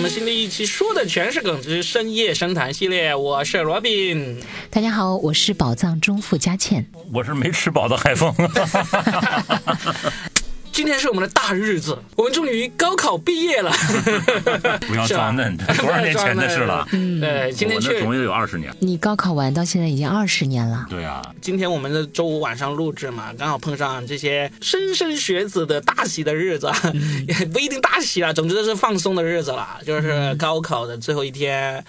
们新的一期说的全是梗之深夜深谈系列，我是罗宾。大家好，我是宝藏中富佳倩。我是没吃饱的海峰。今天是我们的大日子，我们终于高考毕业了。不要是吧装嫩，多少年前的事了？嗯，对，今天确我那总共有二十年。你高考完到现在已经二十年了，对啊，今天我们的周五晚上录制嘛，刚好碰上这些莘莘学子的大喜的日子，啊 也不一定大喜啊，总之都是放松的日子了，就是高考的最后一天。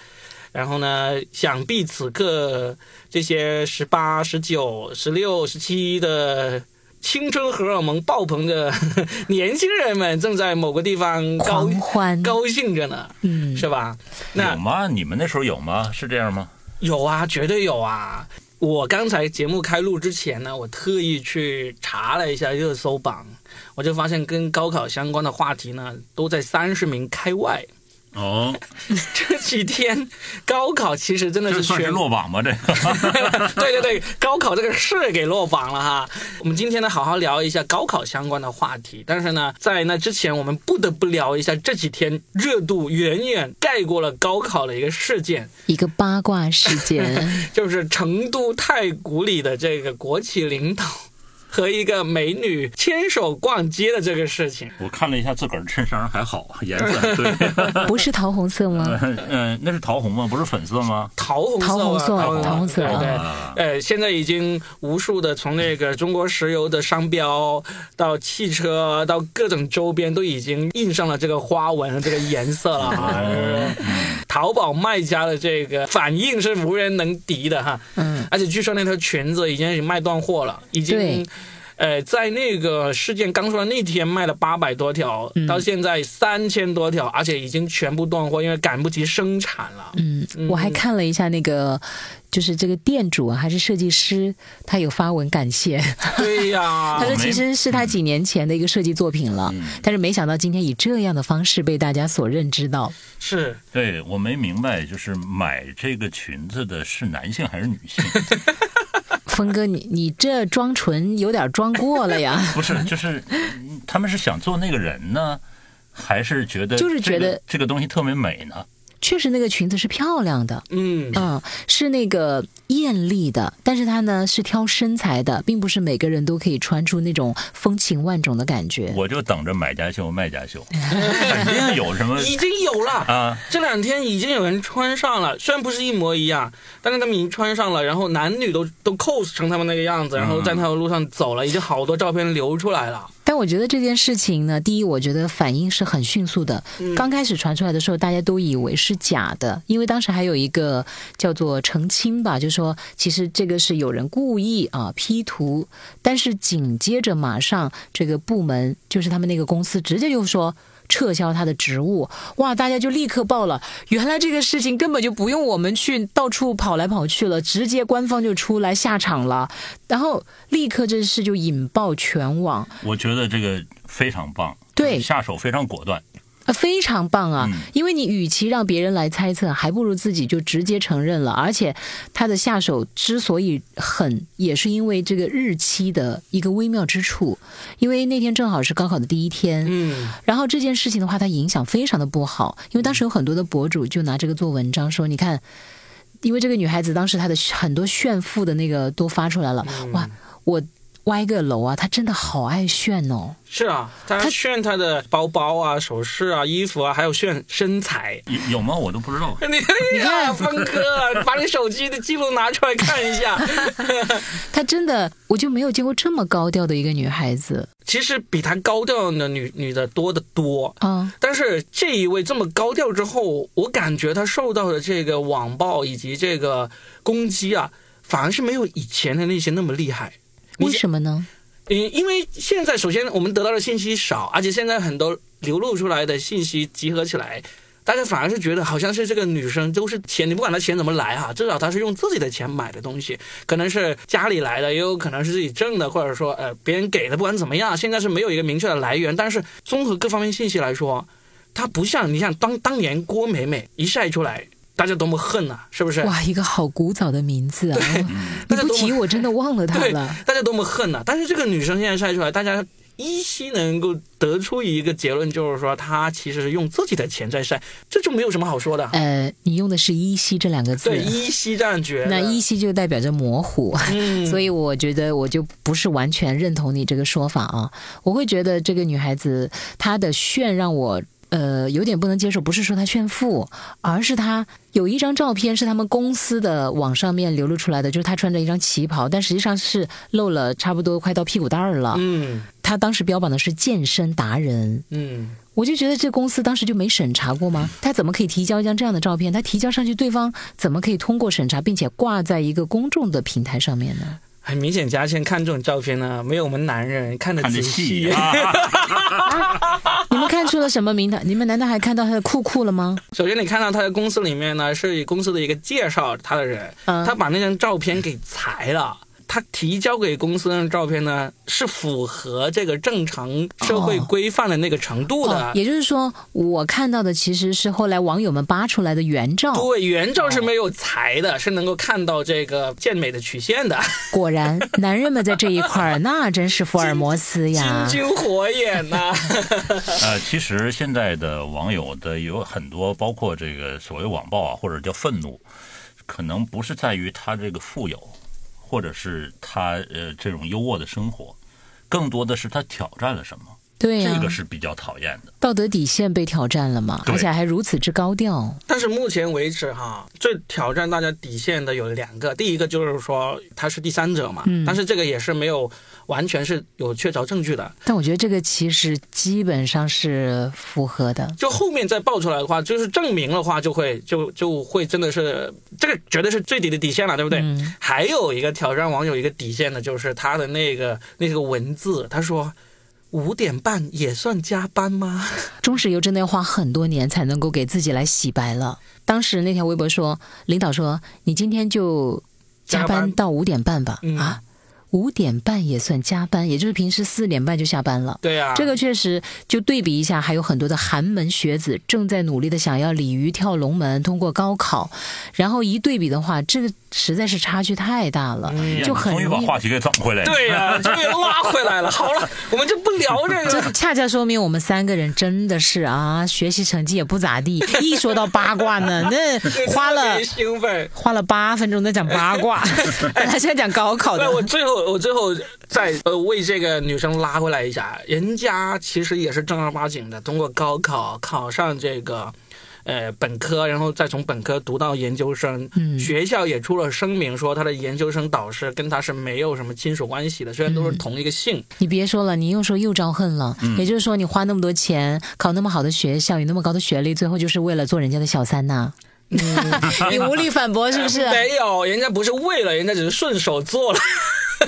然后呢，想必此刻这些十八、十九、十六、十七的青春荷尔蒙爆棚的 年轻人们，正在某个地方高狂欢。高兴着呢，嗯，是吧？那有吗？你们那时候有吗？是这样吗？有啊，绝对有啊！我刚才节目开录之前呢，我特意去查了一下热搜榜，我就发现跟高考相关的话题呢，都在三十名开外。哦，这几天高考其实真的是这算是落榜吗？这个 对对对，高考这个事给落榜了哈。我们今天呢，好好聊一下高考相关的话题。但是呢，在那之前，我们不得不聊一下这几天热度远远盖过了高考的一个事件，一个八卦事件，就是成都太古里的这个国企领导和一个美女牵手逛街的这个事情。我看了一下自个儿衬衫还好，颜色对，不是桃红色吗？嗯，那是桃红吗？不是粉色吗？桃红色吧，桃红色啊桃红色对呃，现在已经无数的从那个中国石油的商标到汽车到各种周边都已经印上了这个花纹这个颜色了。淘宝卖家的这个反应是无人能敌的哈，嗯，而且据说那条裙子已经卖断货了，已经对。呃，在那个事件刚出来那天卖了八百多条，嗯到现在三千多条，而且已经全部断货，因为赶不及生产了。嗯，我还看了一下那个，就是这个店主啊，还是设计师，他有发文感谢，对呀，他说其实是他几年前的一个设计作品了，嗯但是没想到今天以这样的方式被大家所认知到。是对我没明白，就是买这个裙子的是男性还是女性？峰哥，你你这装纯有点装过了呀。不是，就是嗯他们是想做那个人呢，还是觉得就是觉得这个这个东西特别美呢？确实那个裙子是漂亮的，嗯，嗯，是那个艳丽的，但是它呢是挑身材的，并不是每个人都可以穿出那种风情万种的感觉。我就等着买家秀卖家秀，肯定有什么已经有了。啊？这两天已经有人穿上了，虽然不是一模一样，但是他们已经穿上了，然后男女都都 cos 成他们那个样子，然后在那条路上走了，已经好多照片流出来了。但我觉得这件事情呢，第一，我觉得反应是很迅速的。刚开始传出来的时候，大家都以为是假的，因为当时还有一个叫做澄清吧，就说其实这个是有人故意啊 P 图，但是紧接着马上这个部门就是他们那个公司直接就说。撤销他的职务，哇！大家就立刻报了。原来这个事情根本就不用我们去到处跑来跑去了，直接官方就出来下场了。然后立刻这事就引爆全网，我觉得这个非常棒，对下手非常果断。啊，非常棒啊！嗯因为你与其让别人来猜测，还不如自己就直接承认了。而且他的下手之所以狠，也是因为这个日期的一个微妙之处。因为那天正好是高考的第一天，嗯，然后这件事情的话，它影响非常的不好，因为当时有很多的博主就拿这个做文章，说你看，因为这个女孩子当时她的很多炫富的那个都发出来了，哇，我歪个楼啊，他真的好爱炫哦。是啊，他他炫他的包包啊、首饰啊、衣服啊，还有炫身材。有有吗？我都不知道。你你看，峰哥，把你手机的记录拿出来看一下。他真的，我就没有见过这么高调的一个女孩子其实比他高调的女女的多得多。啊。但是这一位这么高调之后，我感觉他受到的这个网暴以及这个攻击啊，反而是没有以前的那些那么厉害。你为什么呢？嗯，因为现在首先我们得到的信息少，而且现在很多流露出来的信息集合起来，大家反而是觉得好像是这个女生都是钱，你不管她钱怎么来哈，至少她是用自己的钱买的东西，可能是家里来的，也有可能是自己挣的，或者说呃别人给的，不管怎么样，现在是没有一个明确的来源。但是综合各方面信息来说，她不像你像当当年郭美美一晒出来，大家多么恨呐、是不是？哇，一个好古早的名字啊！你不提我真的忘了她对了。，大家多么恨呐、但是这个女生现在晒出来，大家依稀能够得出一个结论，就是说她其实是用自己的钱在晒，这就没有什么好说的。呃，你用的是依稀这两个字，对，依稀这样觉得。那依稀就代表着模糊，嗯 所以我觉得我就不是完全认同你这个说法啊。我会觉得这个女孩子她的炫让我呃有点不能接受，不是说他炫富，而是他有一张照片是他们公司的网上面流露出来的，就是他穿着一张旗袍，但实际上是露了差不多快到屁股蛋儿了。嗯她当时标榜的是健身达人，嗯，我就觉得这公司当时就没审查过吗？他怎么可以提交一张这样的照片？他提交上去，对方怎么可以通过审查，并且挂在一个公众的平台上面呢？很明显，嘉倩看这种照片呢，没有我们男人看得仔细 你们看出了什么名堂？你们难道还看到他的酷酷了吗？首先，你看到他的公司里面呢，是以公司的一个介绍他的人，嗯他把那张照片给裁了。他提交给公司的照片呢，是符合这个正常社会规范的那个程度的。哦，也就是说，我看到的其实是后来网友们扒出来的原照。对，原照是没有裁的，是能够看到这个健美的曲线的，果然，男人们在这一块儿那真是福尔摩斯呀！金睛火眼呐、呃，其实现在的网友的有很多，包括这个所谓网暴啊，或者叫愤怒，可能不是在于他这个富有，或者是他呃这种优渥的生活，更多的是他挑战了什么，对呀、这个是比较讨厌的。道德底线被挑战了嘛，而且还如此之高调。但是目前为止哈，最挑战大家底线的有两个，第一个就是说他是第三者嘛，嗯但是这个也是没有完全是有确凿证据的。但我觉得这个其实基本上是符合的。就后面再爆出来的话，就是证明的话，就会就就会真的是这个绝对是最低的底线了，对不对？嗯还有一个挑战网友一个底线的，就是他的那个那个文字，他说五点半也算加班吗？中石油真的要花很多年才能够给自己来洗白了。当时那条微博说，领导说你今天就加加班班到五点半吧，嗯啊，五点半也算加班，也就是平时四点半就下班了。对啊，这个确实，就对比一下，还有很多的寒门学子正在努力的想要鲤鱼跳龙门，通过高考，然后一对比的话，这个实在是差距太大了，就很容易把。话题给整回来了。对呀、终于拉回来了。好了，我们就不聊这个 这。恰恰说明我们三个人真的是啊，学习成绩也不咋地。一说到八卦呢，那花了 别兴奋。花了八分钟在讲八卦，本来是在讲高考的对，。我最后我最后再呃为这个女生拉回来一下，人家其实也是正儿八经的，通过高考考上这个。呃，本科，然后再从本科读到研究生，嗯学校也出了声明说他的研究生导师跟他是没有什么亲属关系的，虽然都是同一个姓。你别说了，你又说又招恨了。也就是说，你花那么多钱考那么好的学校，有那么高的学历，最后就是为了做人家的小三呐、你无力反驳是不是？没有，人家不是为了，人家只是顺手做了，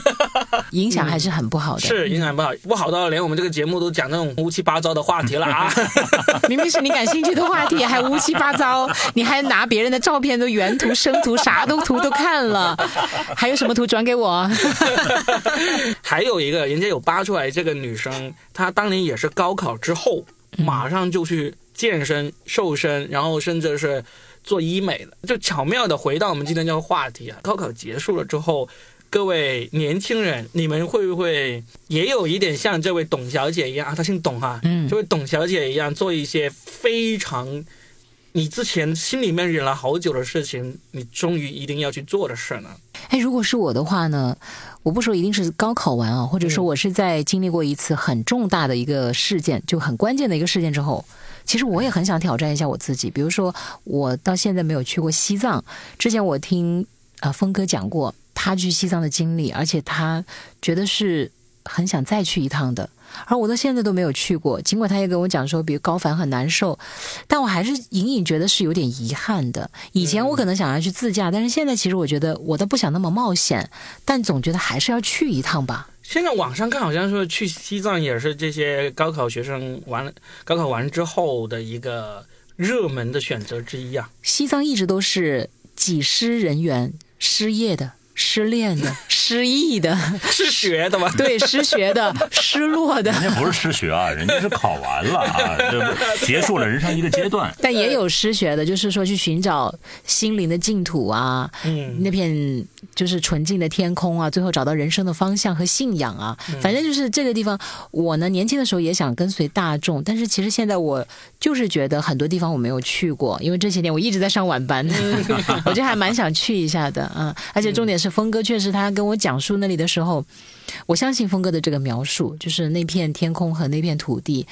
影响还是很不好的。是影响不好，不好到连我们这个节目都讲那种乌七八糟的话题了啊！明明是你感兴趣的话题，还乌七八糟，你还拿别人的照片都原图、生图，啥都图都看了，还有什么图转给我？还有一个，人家有扒出来，这个女生她当年也是高考之后，马上就去健身、瘦身，然后甚至是做医美的，就巧妙的回到我们今天这个话题啊。高考结束了之后，各位年轻人，你们会不会也有一点像这位董小姐一样啊？她姓董哈、嗯这位董小姐一样，做一些非常你之前心里面忍了好久的事情，你终于一定要去做的事呢？哎，如果是我的话呢，我不说一定是高考完啊，或者说嗯我是在经历过一次很重大的一个事件，就很关键的一个事件之后，其实我也很想挑战一下我自己。比如说，我到现在没有去过西藏，之前我听啊、呃峰哥讲过他去西藏的经历，而且他觉得是很想再去一趟的。而我到现在都没有去过，尽管他也跟我讲说，比如高反很难受，但我还是隐隐觉得是有点遗憾的。以前我可能想要去自驾，但是现在其实我觉得我都不想那么冒险，但总觉得还是要去一趟吧。现在网上看好像说去西藏也是这些高考学生完了高考完之后的一个热门的选择之一啊。西藏一直都是几失人员失业的失恋的、失忆的、失学的吗？对失学的、失落的，人家不是失学啊，人家是考完了啊，这不结束了人生一个阶段。但也有失学的，就是说去寻找心灵的净土啊，嗯那片就是纯净的天空啊，最后找到人生的方向和信仰啊。反正就是这个地方，我呢年轻的时候也想跟随大众，但是其实现在我就是觉得很多地方我没有去过，因为这些年我一直在上晚班，我就还蛮想去一下的，嗯，而且重点是峰哥确实他跟我讲述那里的时候，我相信峰哥的这个描述，就是那片天空和那片土地。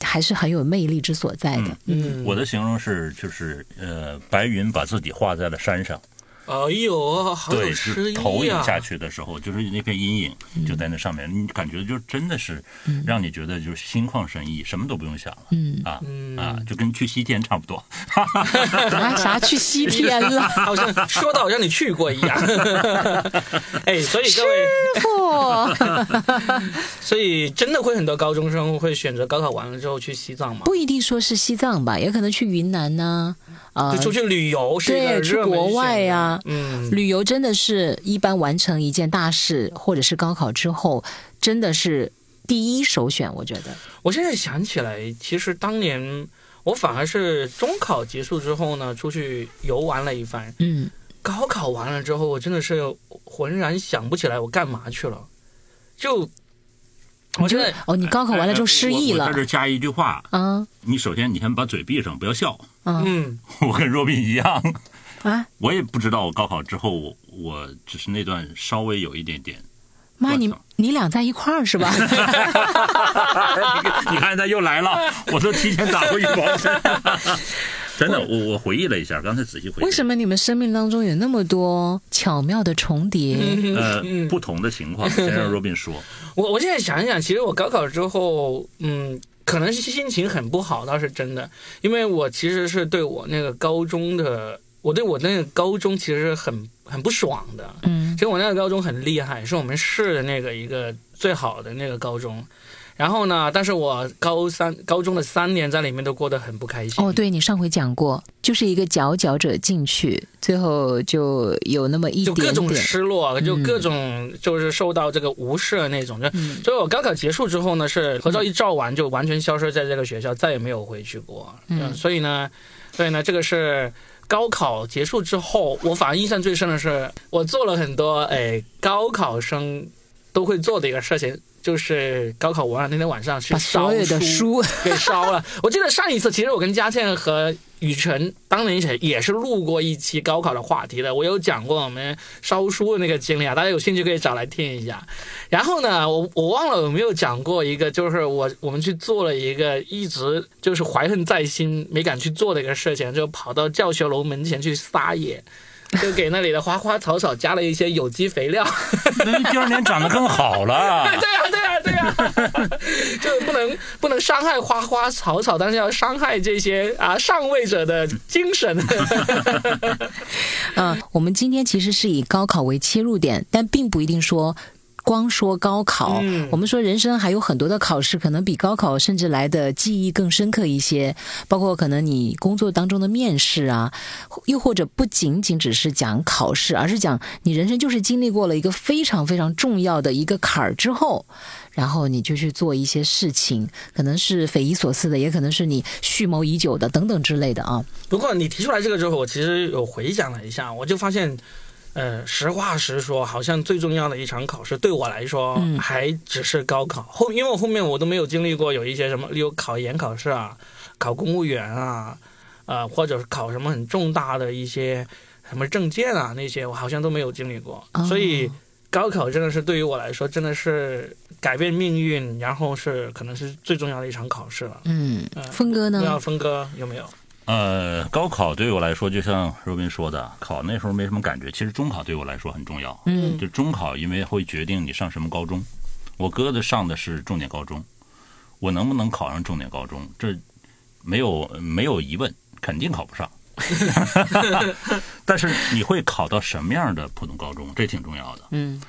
还是很有魅力之所在的，嗯，我的形容是，就是呃，白云把自己画在了山上，哎呦，好，有诗意啊！投影下去的时候，就是那片阴影就在那上面，你感觉就真的是让你觉得就是心旷神怡，什么都不用想了，嗯啊嗯啊，就跟去西天差不多。啊，啥去西天了？好像说到好像你去过一样。哎，所以各位，不，所以真的会很多高中生会选择高考完了之后去西藏吗？不一定说是西藏吧，也可能去云南呢、啊，就出去旅游对，去国外呀、择嗯，旅游真的是一般完成一件大事，或者是高考之后，真的是第一首选。我觉得，我现在想起来，其实当年我反而是中考结束之后呢，出去游玩了一番。嗯，高考完了之后，我真的是浑然想不起来我干嘛去了，就我觉得哦，你高考完了之后失忆了在这加一句话，啊你首先你先把嘴闭上，不要笑。啊嗯，我跟若斌一样，啊！我也不知道我高考之后，我我只是那段稍微有一点点。妈，你你俩在一块儿是吧？你看他又来了，我都提前打过预防针。真的，我我回忆了一下，刚才仔细回忆。为什么你们生命当中有那么多巧妙的重叠？呃，不同的情况，先让若斌说。我我现在想一想，其实我高考之后，嗯，可能是心情很不好，倒是真的，因为我其实是对我那个高中的，我对我那个高中其实很很不爽的。嗯其实我那个高中很厉害，是我们市的那个一个最好的那个高中。然后呢，但是我高三高中的三年在里面都过得很不开心。哦，对你上回讲过，就是一个佼佼者进去，最后就有那么一就各种点点。失落，就嗯各种就是受到这个无视的那种。就嗯所以我高考结束之后呢，是合照一照完就完全消失在这个学校，再也没有回去过。嗯所以呢，所以呢，这个是高考结束之后，我反而印象最深的是，我做了很多哎高考生都会做的一个事情。就是高考完了那天晚上去把烧所有的书 给烧了。我记得上一次，其实我跟佳倩和雨辰当年也也是录过一期高考的话题的，我有讲过我们烧书的那个经历啊，大家有兴趣可以找来听一下。然后呢，我我忘了有没有讲过一个，就是我我们去做了一个一直就是怀恨在心没敢去做的一个事情，就跑到教学楼门前去撒野。就给那里的花花草草加了一些有机肥料，那你第二年长得更好了。对呀、就不能不能伤害花花草草，但是要伤害这些啊上位者的精神。嗯，我们今天其实是以高考为切入点，但并不一定说。光说高考，嗯我们说人生还有很多的考试，可能比高考甚至来的记忆更深刻一些。包括可能你工作当中的面试啊，又或者不仅仅只是讲考试，而是讲你人生就是经历过了一个非常非常重要的一个坎儿之后，然后你就去做一些事情，可能是匪夷所思的，也可能是你蓄谋已久的等等之类的啊。不过你提出来这个之后，我其实有回想了一下，我就发现，呃，实话实说，好像最重要的一场考试对我来说，嗯还只是高考。后因为我后面我都没有经历过有一些什么，例如考研考试啊，考公务员啊，呃，或者是考什么很重大的一些什么证件啊那些，我好像都没有经历过。哦所以高考真的是对于我来说，真的是改变命运，然后是可能是最重要的一场考试了。嗯嗯，峰哥呢？峰哥有没有？呃，高考对我来说，就像若斌说的，考那时候没什么感觉。其实中考对我来说很重要。嗯就中考，因为会决定你上什么高中。我哥的上的是重点高中，我能不能考上重点高中，这没有没有疑问，肯定考不上。但是你会考到什么样的普通高中，这挺重要的。嗯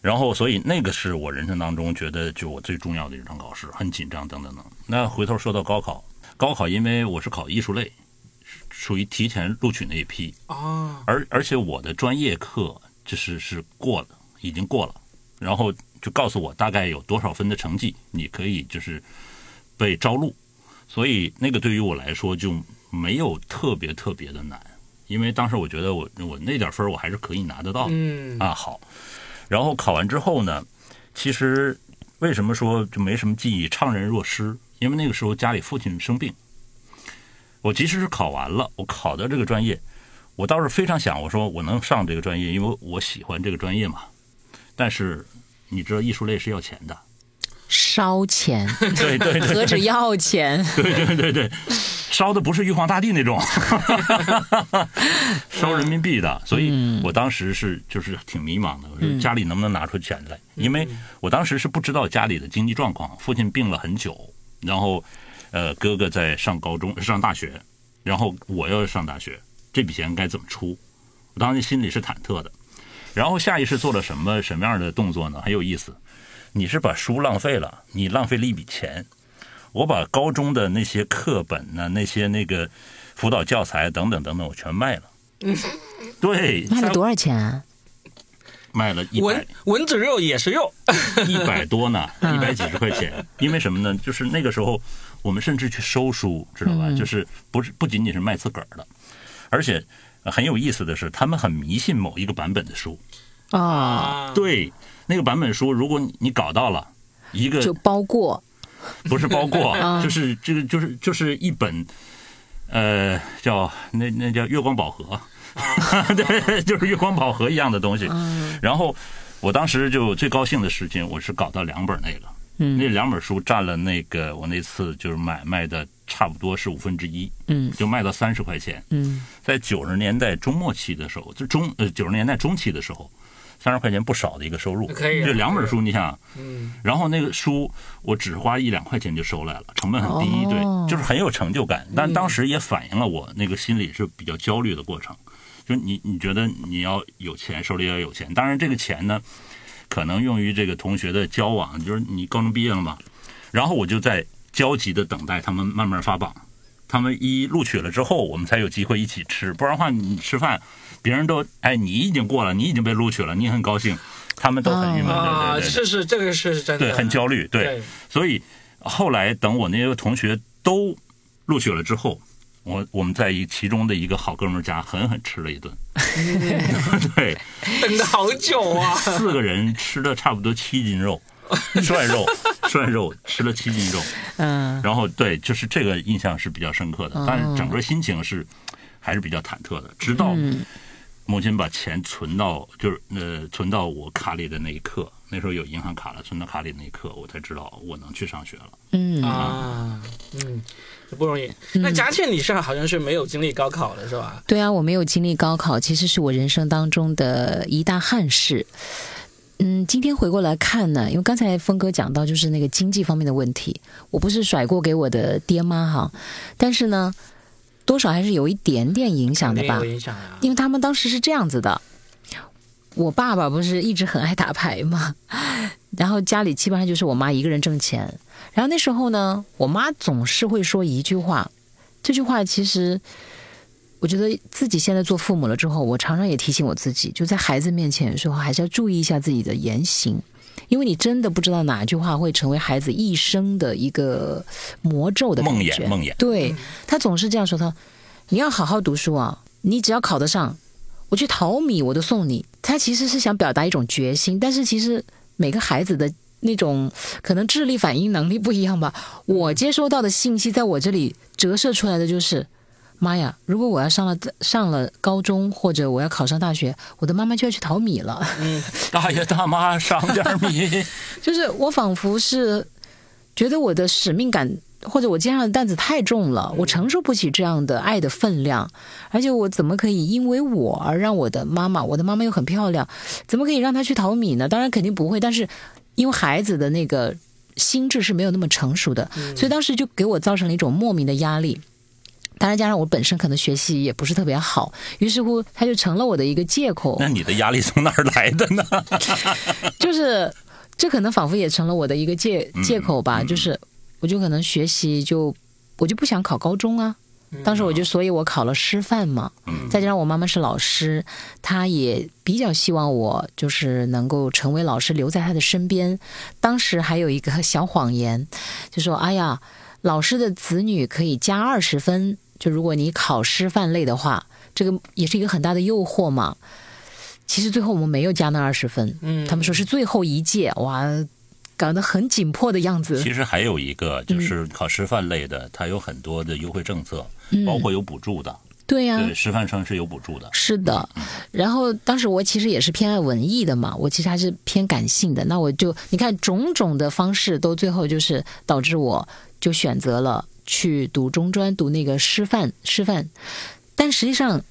然后，所以那个是我人生当中觉得就我最重要的一场考试，很紧张等等等。那回头说到高考，高考因为我是考艺术类，属于提前录取那一批，啊，而而且我的专业课就是是过了，已经过了，然后就告诉我大概有多少分的成绩，你可以就是被招录。所以那个对于我来说就没有特别特别的难，因为当时我觉得我我那点分我还是可以拿得到的。嗯啊，好。然后考完之后呢，其实为什么说就没什么记忆，怅然若失？因为那个时候家里父亲生病。我即使是考完了，我考的这个专业，我倒是非常想，我说我能上这个专业，因为我喜欢这个专业嘛。但是你知道，艺术类是要钱的，烧钱，对对对，何止要钱？对对对对，烧的不是玉皇大帝那种，烧人民币的，所以我当时是就是挺迷茫的，我说家里能不能拿出钱来？因为我当时是不知道家里的经济状况，父亲病了很久，然后呃哥哥在上高中上大学，然后我要上大学，这笔钱该怎么出？我当时心里是忐忑的，然后下意识做了什么什么样的动作呢？很有意思，你是把书浪费了，你浪费了一笔钱。我把高中的那些课本呢、那些那个辅导教材等等等等，我全卖了。对，卖了多少钱啊？卖了一百蚊蚊子肉也是肉，一百多呢，一百几十块钱。因为什么呢？就是那个时候我们甚至去收书，知道吧？就是不是不仅仅是卖自个儿的，而且呃很有意思的是，他们很迷信某一个版本的书。哦，啊，对，那个版本书，如果你你搞到了一个就包过不是包括 啊，就是这个就是就是一本，呃，叫那那叫 月光宝盒，对，就是月光宝盒一样的东西。然后我当时就最高兴的事情，我是搞到两本那个，嗯那两本书占了那个我那次就是买卖的差不多是五分之一，嗯就卖到三十块钱。嗯在九十年代中末期的时候，就中呃九十年代中期的时候，三十块钱不少的一个收入。可以啊这两本书，你想，嗯，然后那个书我只花一两块钱就收来了，成本很低，哦对，就是很有成就感。但当时也反映了我那个心里是比较焦虑的过程，就是你你觉得你要有钱，手里要有钱，当然这个钱呢，可能用于这个同学的交往，就是你高中毕业了嘛，然后我就在焦急的等待他们慢慢发榜。他们一录取了之后，我们才有机会一起吃，不然的话，你吃饭，别人都哎，你已经过了，你已经被录取了，你很高兴，他们都很郁闷，啊，对对对。是是，这个是真的，对，很焦虑，对。对，所以后来等我那些同学都录取了之后，我我们在一其中的一个好哥们儿家狠狠吃了一顿，对，等了好久啊，四个人吃了差不多七斤肉，涮肉，涮肉吃了七斤肉，嗯然后对，就是这个印象是比较深刻的，但是整个心情是还是比较忐忑的，直到母亲把钱存到就是呃存到我卡里的那一刻，那时候有银行卡了，存到卡里那一刻，我才知道我能去上学了。嗯啊，嗯，不容易。那佳倩，你是好像是没有经历高考的是吧？对啊，我没有经历高考，其实是我人生当中的一大憾事。嗯，今天回过来看呢，因为刚才峰哥讲到就是那个经济方面的问题，我不是甩锅给我的爹妈哈，但是呢，多少还是有一点点影响的吧有，影响啊。因为他们当时是这样子的，我爸爸不是一直很爱打牌嘛，然后家里基本上就是我妈一个人挣钱，然后那时候呢，我妈总是会说一句话，这句话其实。我觉得自己现在做父母了之后，我常常也提醒我自己，就在孩子面前的时候，还是要注意一下自己的言行，因为你真的不知道哪句话会成为孩子一生的一个魔咒的梦。魇梦魇对他总是这样说他，你要好好读书啊，你只要考得上，我去淘米我都送你。他其实是想表达一种决心，但是其实每个孩子的那种可能智力反应能力不一样吧。我接收到的信息，在我这里折射出来的就是。妈呀！如果我要上了上了高中，或者我要考上大学，我的妈妈就要去淘米了。嗯大爷大妈赏点米，就是我仿佛是觉得我的使命感或者我肩上的担子太重了，我承受不起这样的爱的分量，而且我怎么可以因为我而让我的妈妈，我的妈妈又很漂亮，怎么可以让她去淘米呢？当然肯定不会，但是因为孩子的那个心智是没有那么成熟的，所以当时就给我造成了一种莫名的压力。当然，加上我本身可能学习也不是特别好，于是乎他就成了我的一个借口。那你的压力从哪儿来的呢？就是这可能仿佛也成了我的一个借嗯借口吧，就是我就可能学习就我就不想考高中啊，当时我就，所以我考了师范嘛，再加上我妈妈是老师，她也比较希望我就是能够成为老师，留在她的身边。当时还有一个小谎言，就说：“哎呀，老师的子女可以加二十分，就如果你考师范类的话，这个也是一个很大的诱惑嘛。”其实最后我们没有加那二十分，嗯，他们说是最后一届，哇，搞得很紧迫的样子。其实还有一个就是考师范类的，它有很多的优惠政策，包括有补助的。对呀、对，师范生是有补助的。是的，然后当时我其实也是偏爱文艺的嘛，我其实还是偏感性的。那我就你看种种的方式，都最后就是导致我就选择了去读中专，读那个师范师范。但实际上，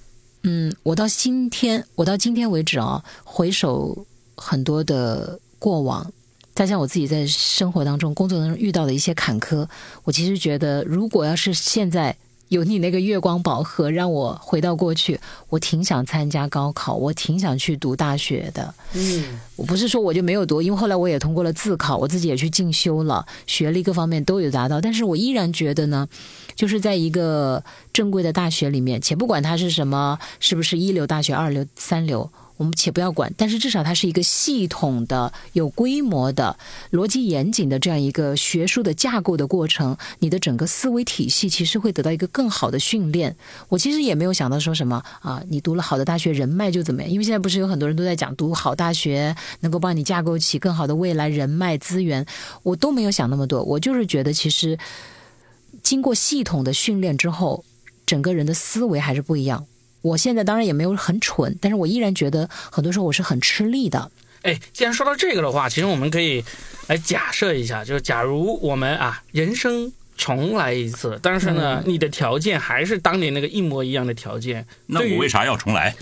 嗯，我到今天，我到今天为止啊，回首很多的过往，再像我自己在生活当中、工作当中遇到的一些坎坷，我其实觉得，如果要是现在有你那个月光宝盒，让我回到过去，我挺想参加高考，我挺想去读大学的。嗯，我不是说我就没有读，因为后来我也通过了自考，我自己也去进修了，学历各方面都有达到，但是我依然觉得呢，就是在一个正规的大学里面，且不管它是什么，是不是一流大学、二流、三流。我们且不要管，但是至少它是一个系统的、有规模的、逻辑严谨的这样一个学术的架构的过程，你的整个思维体系其实会得到一个更好的训练。我其实也没有想到说什么啊，你读了好的大学，人脉就怎么样？因为现在不是有很多人都在讲读好大学能够帮你架构起更好的未来人脉资源，我都没有想那么多。我就是觉得，其实经过系统的训练之后，整个人的思维还是不一样。我现在当然也没有很蠢，但是我依然觉得很多时候我是很吃力的。哎，既然说到这个的话，其实我们可以来假设一下，就是假如我们啊人生重来一次，但是呢，你的条件还是当年那个一模一样的条件，那我为啥要重来？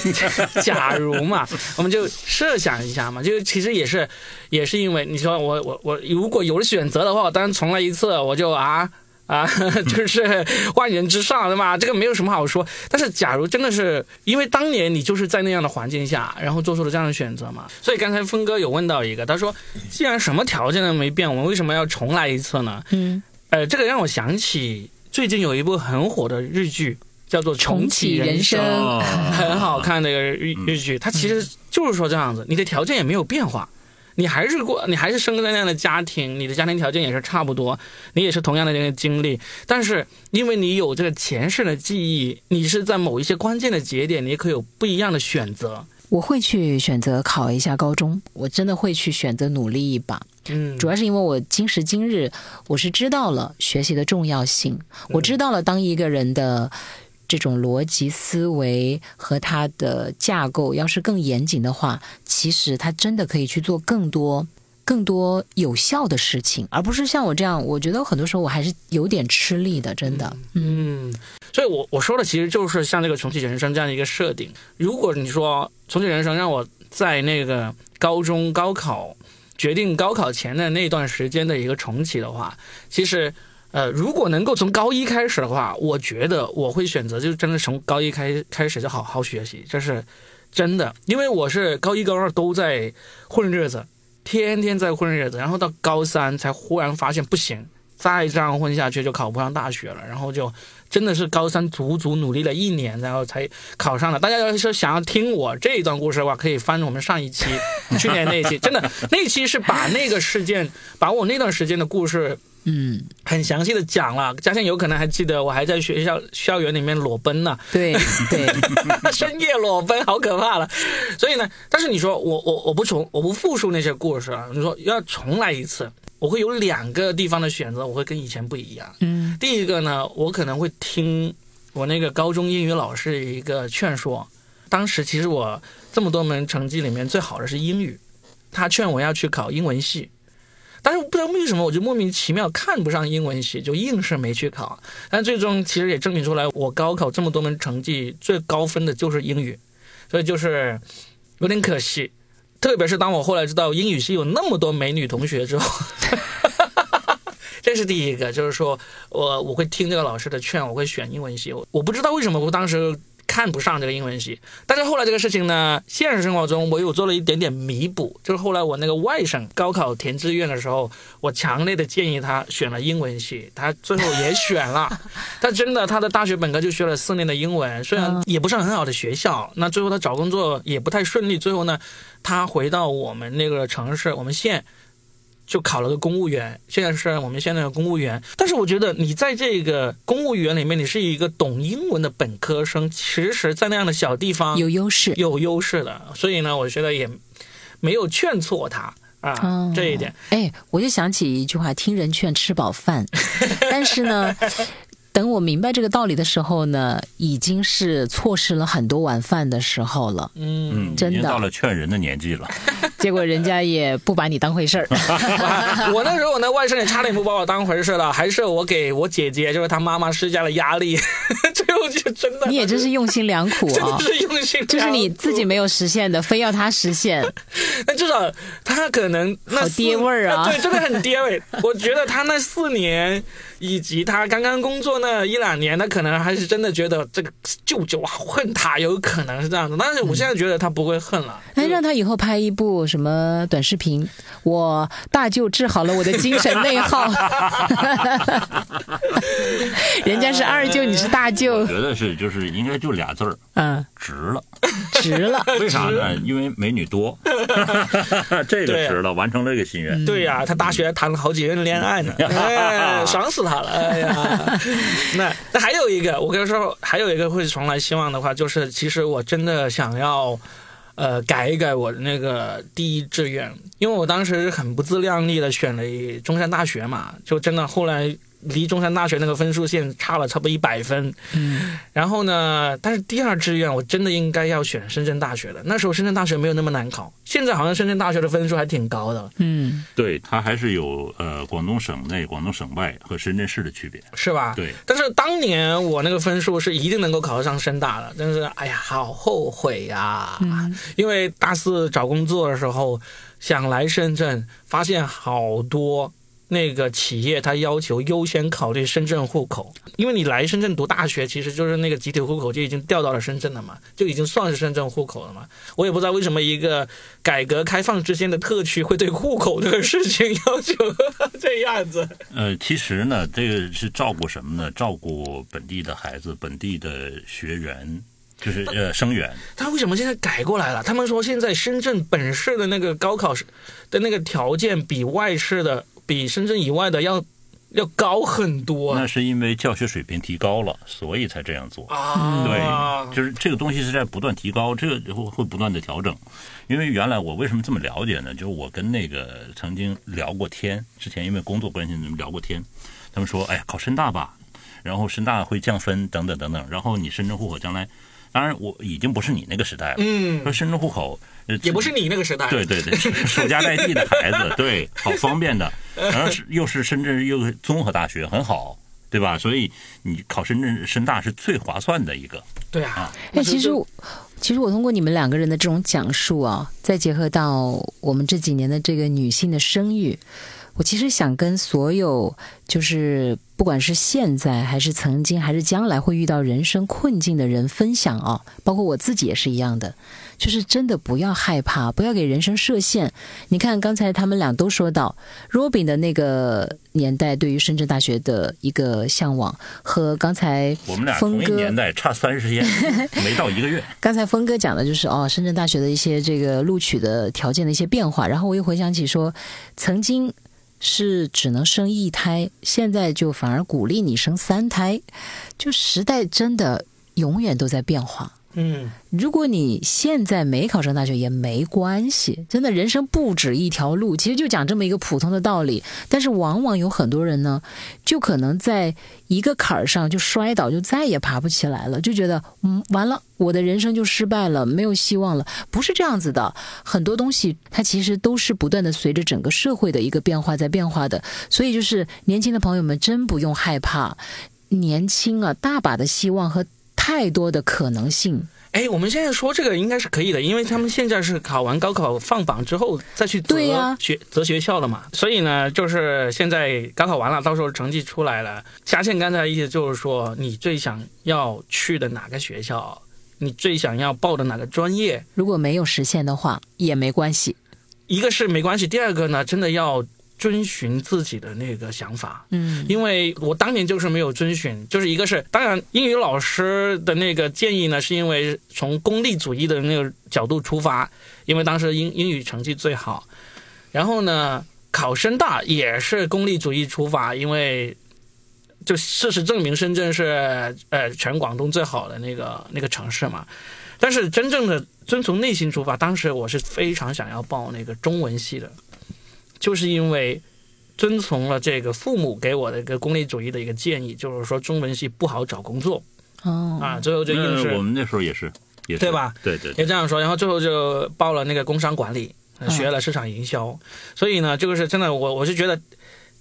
假如嘛，我们就设想一下嘛，就其实也是，也是因为你说我我我如果有了选择的话，我当然重来一次，我就啊啊，就是万人之上，对吧？这个没有什么好说。但是假如真的是因为当年你就是在那样的环境下，然后做出了这样的选择嘛，所以刚才峰哥有问到一个，他说既然什么条件都没变，我们为什么要重来一次呢？嗯，呃，这个让我想起最近有一部很火的日剧，叫做《重启人生 》。哦很好看的一个日日剧，它其实就是说这样子，你的条件也没有变化，你还是过，你还是生在那样的家庭，你的家庭条件也是差不多，你也是同样的这个经历，但是因为你有这个前世的记忆，你是在某一些关键的节点，你可以有不一样的选择。我会去选择考一下高中，我真的会去选择努力一把。嗯，主要是因为我今时今日，我是知道了学习的重要性，我知道了当一个人的这种逻辑思维和他的架构要是更严谨的话，其实他真的可以去做更多。更多有效的事情，而不是像我这样，我觉得很多时候我还是有点吃力的，真的。嗯，所以我我说的其实就是像这个重启人生这样的一个设定。如果你说重启人生让我在那个高中高考决定高考前的那段时间的一个重启的话，其实呃，如果能够从高一开始的话，我觉得我会选择就真的从高一开开始就好好学习，这是真的，因为我是高一高二都在混日子，天天在混日子，然后到高三才忽然发现不行。再这样混下去就考不上大学了，然后就真的是高三足足努力了一年，然后才考上了。大家要是想要听我这一段故事的话，可以翻我们上一期，去年那一期，真的那期是把那个事件，把我那段时间的故事嗯，很详细的讲了。嘉倩有可能还记得，我还在学校校园里面裸奔呢，对对，深夜裸奔，好可怕了。所以呢，但是你说我我我不重我不复述那些故事啊，你说要重来一次，我会有两个地方的选择，我会跟以前不一样。嗯第一个呢，我可能会听我那个高中英语老师的一个劝说。当时其实我这么多门成绩里面最好的是英语，他劝我要去考英文系，但是我不知道为什么我就莫名其妙看不上英文系，就硬是没去考。但最终其实也证明出来，我高考这么多门成绩最高分的就是英语，所以就是有点可惜。特别是当我后来知道英语系有那么多美女同学之后，这是第一个，就是说我我会听这个老师的劝，我会选英文系。我我不知道为什么我当时看不上这个英文系。但是后来这个事情呢，现实生活中我有做了一点点弥补，就是后来我那个外甥高考填志愿的时候，我强烈的建议他选了英文系，他最后也选了。他真的，他的大学本科就学了四年的英文，虽然也不是很好的学校，那最后他找工作也不太顺利。最后呢，他回到我们那个城市，我们县。就考了个公务员，现在是我们现在的公务员。但是我觉得你在这个公务员里面，你是一个懂英文的本科生，其实，在那样的小地方有优势，有优势的。所以呢，我觉得也没有劝错他啊，这一点。哎，我就想起一句话：听人劝，吃饱饭。但是呢。等我明白这个道理的时候呢，已经是错失了很多晚饭的时候了。嗯，真的到了劝人的年纪了。结果人家也不把你当回事儿。我那时候我那外甥也差点不把我当回事了，还是我给我姐姐，就是她妈妈施加了压力。最后就真的，你也真是用心良苦啊！是用心，就是你自己没有实现的，非要他实现。那至少他可能好爹味儿啊！对，真的很爹味。我觉得他那四年。以及他刚刚工作那一两年，他可能还是真的觉得这个舅舅啊恨他，有可能是这样子。但是我现在觉得他不会恨了。哎，让他以后拍一部什么短视频，我大舅治好了我的精神内耗。人家是二舅，你是大舅。我觉得是，就是应该就俩字儿，嗯，值了，值了。为啥呢？因为美女多，这个值了，完成了这个心愿。对呀，他大学谈了好几任恋爱呢，哎，爽死他。了，哎呀，那那还有一个，我跟你说，还有一个会重来希望的话，就是其实我真的想要，呃，改一改我的那个第一志愿，因为我当时很不自量力的选了中山大学嘛，就真的后来。离中山大学那个分数线差了差不多一百分，嗯，然后呢，但是第二志愿我真的应该要选深圳大学的。那时候深圳大学没有那么难考，现在好像深圳大学的分数还挺高的。嗯，对，它还是有呃广东省内、广东省外和深圳市的区别，是吧？对。但是当年我那个分数是一定能够考得上深大的，但是哎呀，好后悔呀！因为大四找工作的时候想来深圳，发现好多。那个企业他要求优先考虑深圳户口，因为你来深圳读大学，其实就是那个集体户口就已经调到了深圳了嘛，就已经算是深圳户口了嘛。我也不知道为什么一个改革开放之间的特区会对户口这个事情要求这样子。呃，其实呢，这个是照顾什么呢？照顾本地的孩子，本地的学员，就是呃生源。他为什么现在改过来了？他们说现在深圳本市的那个高考的那个条件比外市的。比深圳以外的要要高很多，那是因为教学水平提高了，所以才这样做。啊，对，就是这个东西是在不断提高，这个会会不断的调整。因为原来我为什么这么了解呢？就是我跟那个曾经聊过天，之前因为工作关系聊过天，他们说，哎呀，考深大吧，然后深大会降分等等等等，然后你深圳户口将来。当然，我已经不是你那个时代了。嗯，说深圳户口，也不是你那个时代。对对对，守家待地的孩子，对，好方便的，然后是又是深圳又综合大学，很好，对吧？所以你考深圳深大是最划算的一个。对啊，那，其实其实我通过你们两个人的这种讲述啊，再结合到我们这几年的这个女性的生育。我其实想跟所有，就是不管是现在还是曾经还是将来会遇到人生困境的人分享啊，包括我自己也是一样的，就是真的不要害怕，不要给人生设限。你看刚才他们俩都说到，Robin 的那个年代对于深圳大学的一个向往，和刚才我们俩同一年代差三十天，没到一个月。刚才峰哥讲的就是哦，深圳大学的一些这个录取的条件的一些变化，然后我又回想起说曾经。是只能生一胎，现在就反而鼓励你生三胎，就时代真的永远都在变化。嗯，如果你现在没考上大学也没关系，真的人生不止一条路，其实就讲这么一个普通的道理。但是往往有很多人呢，就可能在一个坎儿上就摔倒，就再也爬不起来了，就觉得嗯，完了，我的人生就失败了，没有希望了。不是这样子的，很多东西它其实都是不断的随着整个社会的一个变化在变化的。所以就是年轻的朋友们真不用害怕，年轻啊，大把的希望和。太多的可能性。哎，我们现在说这个应该是可以的，因为他们现在是考完高考放榜之后再去择学择学校了嘛。所以呢，就是现在高考完了，到时候成绩出来了。嘉倩刚才意思就是说，你最想要去的哪个学校？你最想要报的哪个专业。如果没有实现的话，也没关系。一个是没关系，第二个呢，真的要遵循自己的那个想法。嗯。因为我当年就是没有遵循，就是一个是，当然英语老师的那个建议呢，是因为从功利主义的那个角度出发，因为当时英英语成绩最好，然后呢，考深大也是功利主义出发，因为就事实证明深圳是呃全广东最好的那个那个城市嘛，但是真正的遵从内心出发，当时我是非常想要报那个中文系的，就是因为。遵从了这个父母给我的一个功利主义的一个建议，就是说中文系不好找工作哦啊，最后就硬是我们那时候也是，也是对吧？对对对也这样说，然后最后就报了那个工商管理，呃学了市场营销，所以呢，这个是真的，我我是觉得。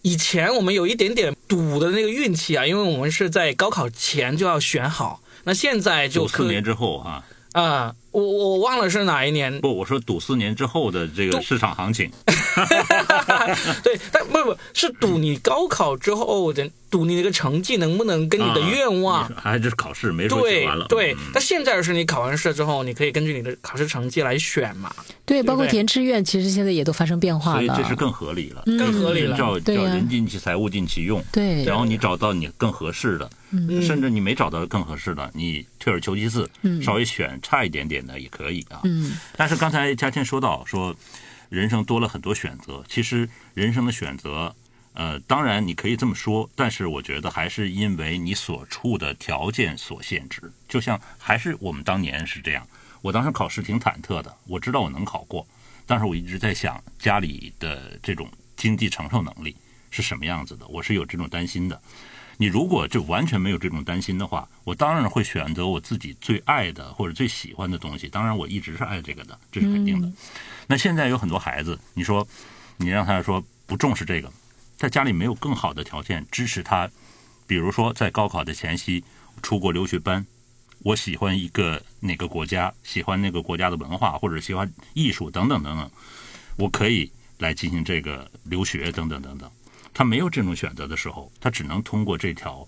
以前我们有一点点赌的那个运气啊，因为我们是在高考前就要选好，那现在就四年之后啊、啊、我我忘了是哪一年，不，我说赌四年之后的这个市场行情，对，但不不是赌你高考之后的赌你那个成绩能不能跟你的愿望，啊还是考试没说写对完了，对嗯，但现在是你考完试之后，你可以根据你的考试成绩来选嘛，对，不包括填志愿，其实现在也都发生变化了。所以这是更合理了，嗯更合理了。叫叫人尽其才，物尽其用。对然后你找到你更合适的，嗯甚至你没找到更合适的，你退而求其次，嗯稍微选差一点点的也可以啊。嗯但是刚才嘉倩说到说，人生多了很多选择，其实人生的选择，呃，当然你可以这么说，但是我觉得还是因为你所处的条件所限制。就像还是我们当年是这样，我当时考试挺忐忑的，我知道我能考过，但是我一直在想家里的这种经济承受能力是什么样子的，我是有这种担心的。你如果就完全没有这种担心的话，我当然会选择我自己最爱的或者最喜欢的东西。当然，我一直是爱这个的，这是肯定的。那现在有很多孩子，你说你让他说不重视这个，在家里没有更好的条件支持他，比如说在高考的前夕出国留学班，我喜欢一个哪个国家，喜欢那个国家的文化或者喜欢艺术等等等等，我可以来进行这个留学等等等等。他没有这种选择的时候，他只能通过这条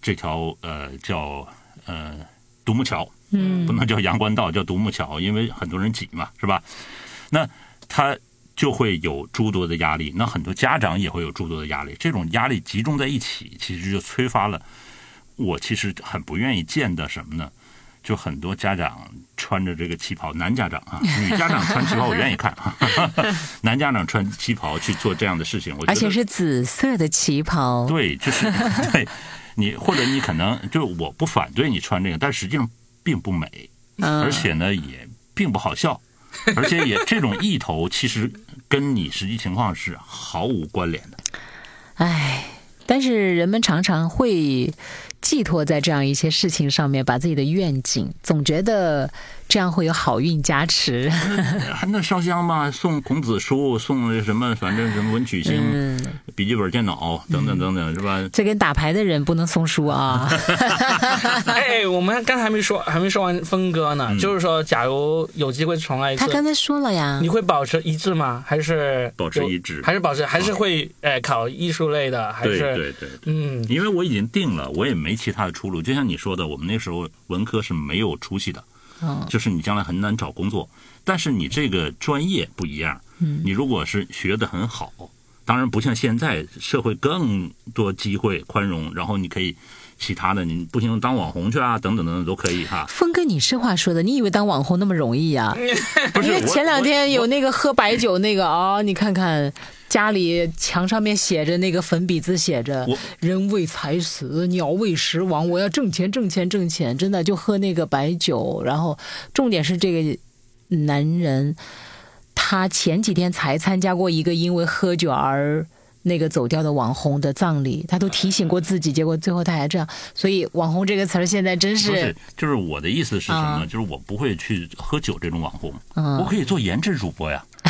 这条呃叫呃独木桥，嗯不能叫阳关道，叫独木桥，因为很多人挤嘛，是吧？那他就会有诸多的压力，那很多家长也会有诸多的压力，这种压力集中在一起，其实就催发了我其实很不愿意见的什么呢？就很多家长穿着这个旗袍，男家长啊，女家长穿旗袍我愿意看，男家长穿旗袍去做这样的事情，我觉得而且是紫色的旗袍。对，就是 对你或者你可能就我不反对你穿这个，但实际上并不美，嗯而且呢也并不好笑，而且也这种意头其实跟你实际情况是毫无关联的。唉，但是人们常常会寄托在这样一些事情上面，把自己的愿景，总觉得这样会有好运加持。还那烧香嘛，送孔子书，送那什么，反正什么文曲星、嗯，笔记本电脑等等等等，是吧？这跟打牌的人不能送书啊。哎，我们刚才还没说，还没说完峰哥呢，就是说，假如有机会重来一次他，刚才说了呀你，会保持一致吗？还是保持有一致还是保持，还是会呃考艺术类的？还是对是对对。嗯因为我已经定了，我也没其他的出路。就像你说的，我们那时候文科是没有出息的，嗯就是你将来很难找工作。但是你这个专业不一样，嗯你如果是学得很好，当然不像现在社会更多机会宽容，然后你可以其他的，你不行当网红去啊，等等等等都可以哈。峰哥，你这话说的，你以为当网红那么容易呀、不是我因为前两天有那个喝白酒那个啊、你看看家里墙上面写着那个粉笔字写着“人为财死，鸟为食亡”，我要挣钱挣钱挣钱，真的就喝那个白酒。然后重点是这个男人，他前几天才参加过一个因为喝酒而。那个走掉的网红的葬礼，他都提醒过自己，结果最后他还这样，所以“网红”这个词儿现在真不是是，就是我的意思是什么呢？啊就是我不会去喝酒这种网红，嗯我可以做颜值主播呀。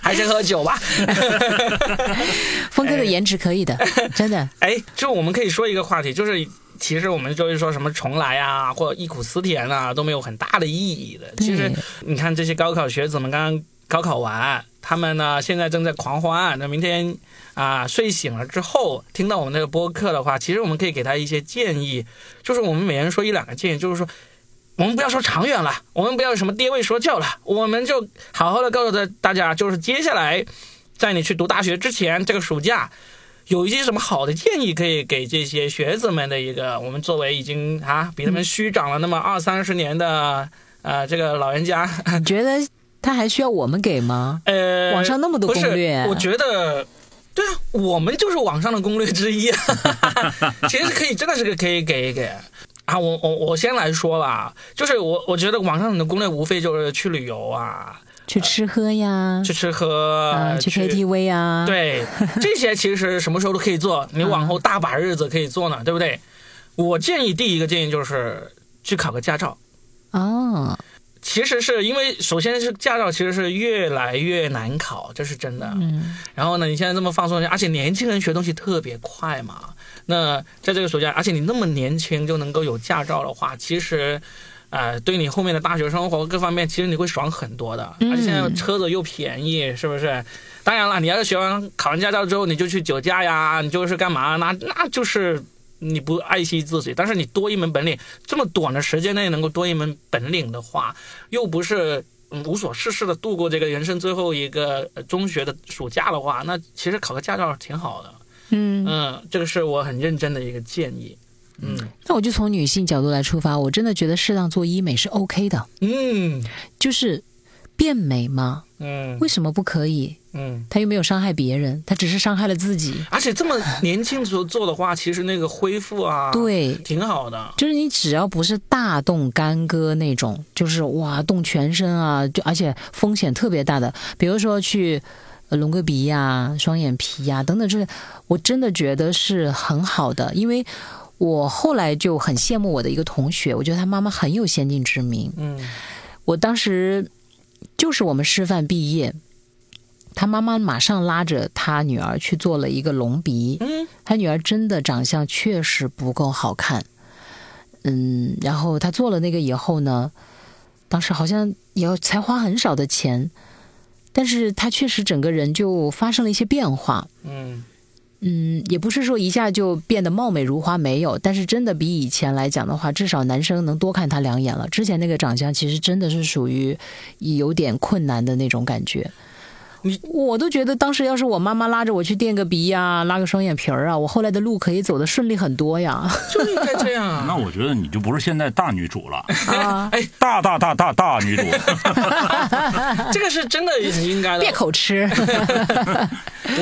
还是喝酒吧。峰哥的颜值可以的，真的。哎，就我们可以说一个话题，就是其实我们就是说什么重来啊，或者忆苦思甜啊，都没有很大的意义的。其实你看这些高考学子们刚刚高考完，他们呢现在正在狂欢。那明天啊睡醒了之后，听到我们这个播客的话，其实我们可以给他一些建议，就是我们每人说一两个建议，就是说我们不要说长远了，我们不要什么爹位说教了，我们就好好的告诉大家，就是接下来在你去读大学之前，这个暑假。有一些什么好的建议可以给这些学子们的一个？我们作为已经啊比他们虚长了那么二三十年的呃这个老人家，你觉得他还需要我们给吗？呃，网上那么多攻略，我觉得，对啊，我们就是网上的攻略之一，其实可以，真的是可以给一给啊。我我我先来说吧，就是我我觉得网上的攻略无非就是去旅游啊。去吃喝呀，去吃喝，去 KTV 呀，对，这些其实什么时候都可以做，你往后大把日子可以做呢，对不对？我建议第一个建议就是去考个驾照。哦，其实是因为首先是驾照其实是越来越难考，这是真的。嗯。然后呢，你现在这么放松，而且年轻人学东西特别快嘛。那在这个暑假，而且你那么年轻就能够有驾照的话，其实。呃，对你后面的大学生活各方面，其实你会爽很多的。而且现在车子又便宜，是不是？当然了，你要是学完考完驾照之后，你就去酒驾呀，你就是干嘛？那那就是你不爱惜自己。但是你多一门本领，这么短的时间内能够多一门本领的话，又不是无所事事的度过这个人生最后一个中学的暑假的话，那其实考个驾照挺好的。嗯嗯，这个是我很认真的一个建议。嗯，那我就从女性角度来出发，我真的觉得适当做医美是 OK 的。嗯，就是变美嘛。嗯，为什么不可以？嗯，他又没有伤害别人，他只是伤害了自己。而且这么年轻的时候做的话，其实那个恢复啊，对，挺好的。就是你只要不是大动干戈那种，就是哇动全身啊，就而且风险特别大的，比如说去隆个鼻呀、双眼皮呀等等，之类我真的觉得是很好的，因为。我后来就很羡慕我的一个同学，我觉得他妈妈很有先见之明。嗯，我当时就是我们师范毕业，他妈妈马上拉着他女儿去做了一个隆鼻。嗯，他女儿真的长相确实不够好看。嗯，然后他做了那个以后呢，当时好像也要才花很少的钱，但是他确实整个人就发生了一些变化。嗯。嗯，也不是说一下就变得貌美如花，没有，但是真的比以前来讲的话，至少男生能多看她两眼了。之前那个长相其实真的是属于有点困难的那种感觉。你我都觉得当时要是我妈妈拉着我去垫个鼻呀，拉个双眼皮儿啊，我后来的路可以走得顺利很多呀。就应该这样啊！那我觉得你就不是现在大女主了啊！哎，大大大大大女主，这个是真的应该的。别口吃，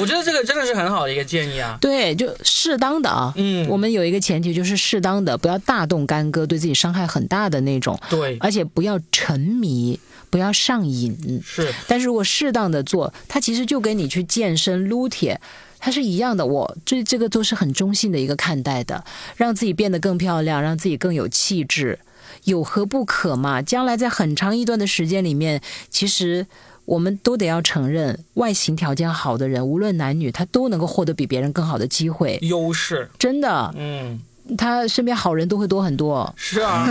我觉得这个真的是很好的一个建议啊。对，就适当的啊。嗯，我们有一个前提就是适当的，不要大动干戈，对自己伤害很大的那种。对，而且不要沉迷。不要上瘾，是。但是如果适当的做，它其实就跟你去健身撸铁，它是一样的。我对这个都是很中性的一个看待的，让自己变得更漂亮，让自己更有气质，有何不可嘛？将来在很长一段的时间里面，其实我们都得要承认，外形条件好的人，无论男女，他都能够获得比别人更好的机会，优势，真的，嗯。他身边好人都会多很多，是啊，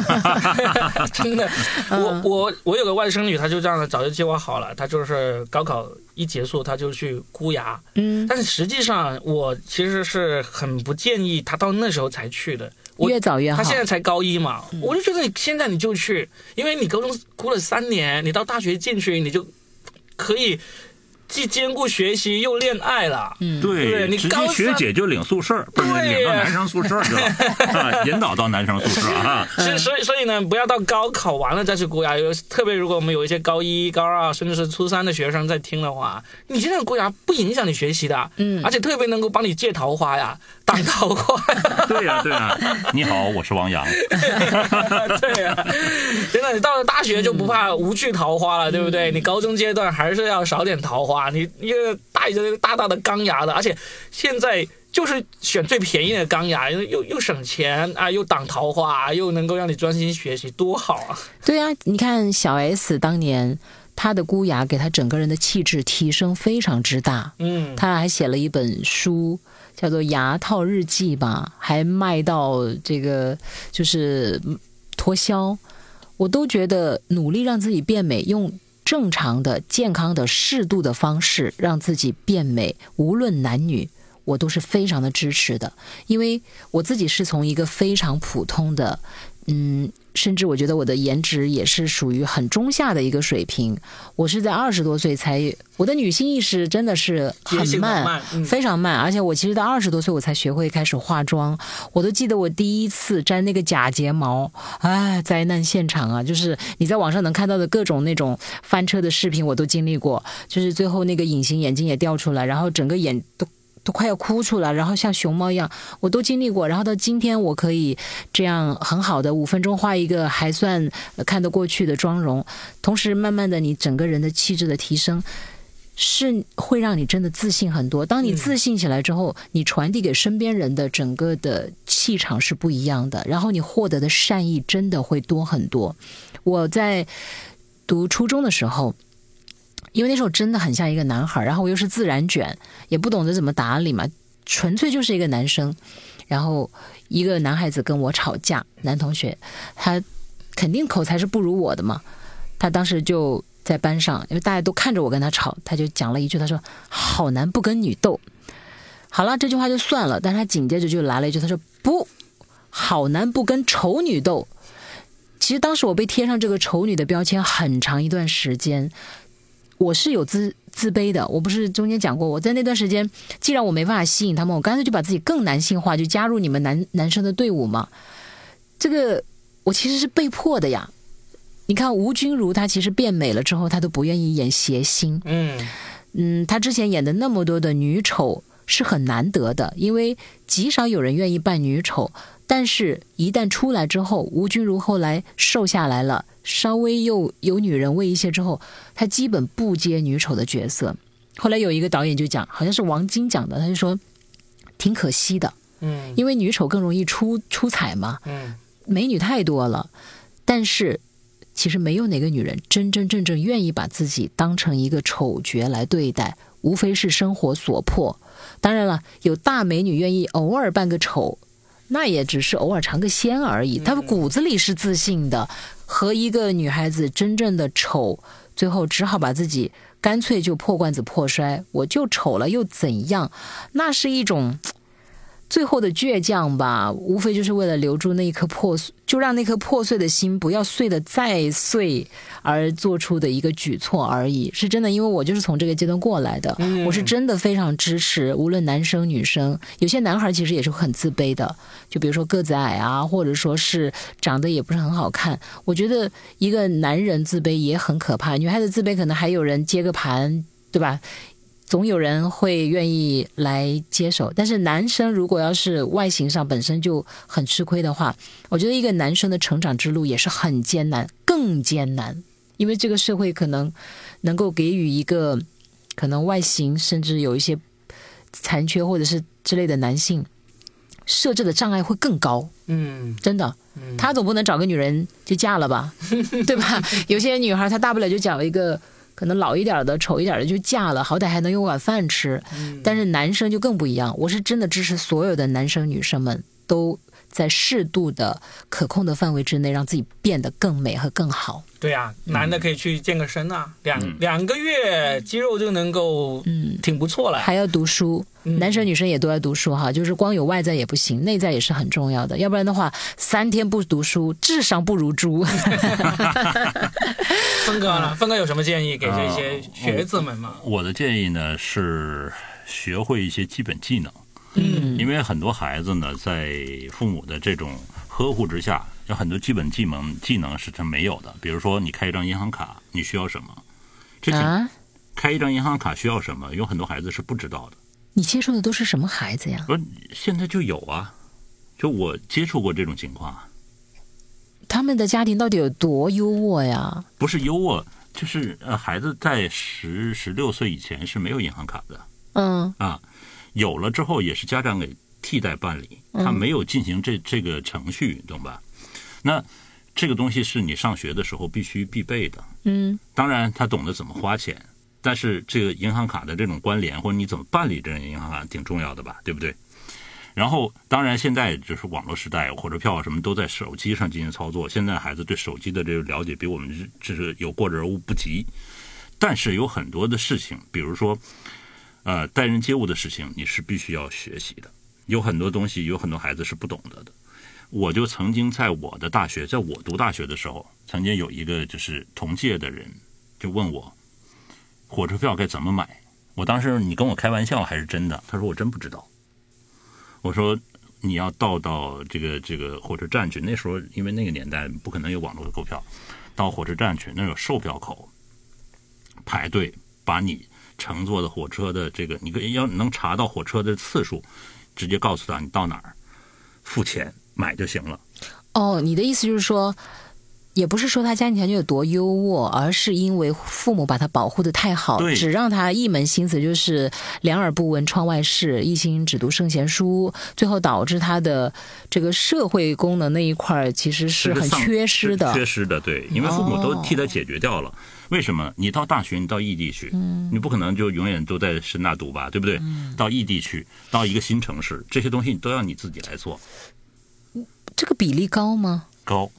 真的。我我我有个外甥女，她就这样早就计划好了，她就是高考一结束，她就去箍牙。嗯，但是实际上我其实是很不建议她到那时候才去的，越早越好。她现在才高一嘛，我就觉得你现在你就去，因为你高中哭了三年，你到大学进去你就可以。既兼顾学习又恋爱了，嗯，对，你直接学姐就领宿舍，不是领到男生宿舍去了，引导到男生宿舍啊。所以，所以，所以呢，不要到高考完了再去箍牙。有特别，如果我们有一些高一、高二，甚至是初三的学生在听的话，你现在箍牙不影响你学习的，嗯，而且特别能够帮你借桃花呀，挡桃花。对呀，对呀。你好，我是王阳。对呀，真的，你到了大学就不怕无趣桃花了，对不对？你高中阶段还是要少点桃花。你一个带着大大的钢牙的，而且现在就是选最便宜的钢牙，又又省钱啊，又挡桃花，又能够让你专心学习，多好啊！对啊，你看小 S 当年她的箍牙，给她整个人的气质提升非常之大。嗯，她还写了一本书，叫做《牙套日记》吧，还卖到这个就是脱销。我都觉得努力让自己变美，用。正常的、健康的、适度的方式让自己变美，无论男女，我都是非常的支持的。因为我自己是从一个非常普通的，嗯，甚至我觉得我的颜值也是属于很中下的一个水平。我是在二十多岁才，我的女性意识真的是很慢，慢嗯非常慢。而且我其实到二十多岁我才学会开始化妆。我都记得我第一次粘那个假睫毛，哎，灾难现场啊！就是你在网上能看到的各种那种翻车的视频，我都经历过。就是最后那个隐形眼镜也掉出来，然后整个眼都。都快要哭出来，然后像熊猫一样，我都经历过。然后到今天，我可以这样很好的五分钟画一个还算看得过去的妆容，同时慢慢的你整个人的气质的提升，是会让你真的自信很多。当你自信起来之后，你传递给身边人的整个的气场是不一样的，然后你获得的善意真的会多很多。我在读初中的时候。因为那时候真的很像一个男孩，然后我又是自然卷，也不懂得怎么打理嘛，纯粹就是一个男生。然后一个男孩子跟我吵架，男同学，他肯定口才是不如我的嘛。他当时就在班上，因为大家都看着我跟他吵，他就讲了一句，他说：“好男不跟女斗。”好了，这句话就算了，但是他紧接着就来了一句，他说：“不好男不跟丑女斗。”其实当时我被贴上这个丑女的标签很长一段时间，我是有自自卑的。我不是中间讲过，我在那段时间，既然我没办法吸引他们，我干脆就把自己更男性化，就加入你们男男生的队伍嘛。这个我其实是被迫的呀。你看吴君如，她其实变美了之后，她都不愿意演谐星。嗯嗯，她之前演的那么多的女丑是很难得的，因为极少有人愿意扮女丑。但是，一旦出来之后，吴君如后来瘦下来了，稍微又有女人味一些之后，她基本不接女丑的角色。后来有一个导演就讲，好像是王晶讲的，他就说挺可惜的，嗯因为女丑更容易出出彩嘛，嗯美女太多了，但是其实没有哪个女人真真正正愿意把自己当成一个丑角来对待，无非是生活所迫。当然了，有大美女愿意偶尔扮个丑，那也只是偶尔尝个鲜而已。他们骨子里是自信的，和一个女孩子真正的丑，最后只好把自己干脆就破罐子破摔，我就丑了又怎样？那是一种最后的倔强吧，无非就是为了留住那一颗破碎，就让那颗破碎的心不要碎得再碎而做出的一个举措而已。是真的，因为我就是从这个阶段过来的，嗯我是真的非常支持，无论男生女生，有些男孩其实也是很自卑的，就比如说个子矮啊，或者说是长得也不是很好看。我觉得一个男人自卑也很可怕，女孩子自卑可能还有人接个盘，对吧？总有人会愿意来接手，但是男生如果要是外形上本身就很吃亏的话，我觉得一个男生的成长之路也是很艰难，更艰难，因为这个社会可能能够给予一个可能外形甚至有一些残缺或者是之类的男性设置的障碍会更高，嗯真的。他总不能找个女人就嫁了吧，对吧？有些女孩她大不了就找一个可能老一点的、丑一点的就嫁了，好歹还能有碗饭吃。但是男生就更不一样，我是真的支持所有的男生女生们都在适度的、可控的范围之内，让自己变得更美和更好。对呀、男的可以去健个身啊，两、两个月肌肉就能够嗯，挺不错了。还要读书，嗯男生女生也都要读书哈，就是光有外在也不行，内在也是很重要的，要不然的话，三天不读书，智商不如猪。峰哥呢？峰哥有什么建议给这些学子们吗？我的建议呢是学会一些基本技能，嗯因为很多孩子呢在父母的这种呵护之下，有很多基本技能技能是他没有的。比如说，你开一张银行卡，你需要什么？啊，开一张银行卡需要什么？有很多孩子是不知道的。你接触的都是什么孩子呀？不是，现在就有啊，就我接触过这种情况啊，他们的家庭到底有多优渥呀？不是优渥，就是呃，孩子在十十六岁以前是没有银行卡的嗯啊，有了之后也是家长给替代办理，他没有进行这这个程序，懂吧？那这个东西是你上学的时候必须必备的，嗯当然他懂得怎么花钱，但是这个银行卡的这种关联或者你怎么办理这种银行卡挺重要的吧，对不对？然后，当然现在就是网络时代，火车票啊什么都在手机上进行操作。现在孩子对手机的这个了解比我们是就是有过之而无不及。但是有很多的事情，比如说，呃，待人接物的事情，你是必须要学习的。有很多东西，有很多孩子是不懂得的。我就曾经在我的大学，在我读大学的时候，曾经有一个就是同届的人就问我，火车票该怎么买？我当时你跟我开玩笑还是真的？他说我真不知道。我说你要到到这个这个火车站去，那时候因为那个年代不可能有网络的购票，到火车站去，那有售票口。排队把你乘坐的火车的这个，你可以要能查到火车的次数，直接告诉他你到哪儿，付钱买就行了。哦，你的意思就是说，也不是说他家庭条件有多优渥，而是因为父母把他保护的太好，只让他一门心思就是两耳不闻窗外事，一心只读圣贤书，最后导致他的这个社会功能那一块其实是很缺失的。缺失的，对，因为父母都替他解决掉了。为什么你到大学，你到异地去，你不可能就永远都在深大读吧，对不对？到异地去，到一个新城市，这些东西都要你自己来做。这个比例高吗？高。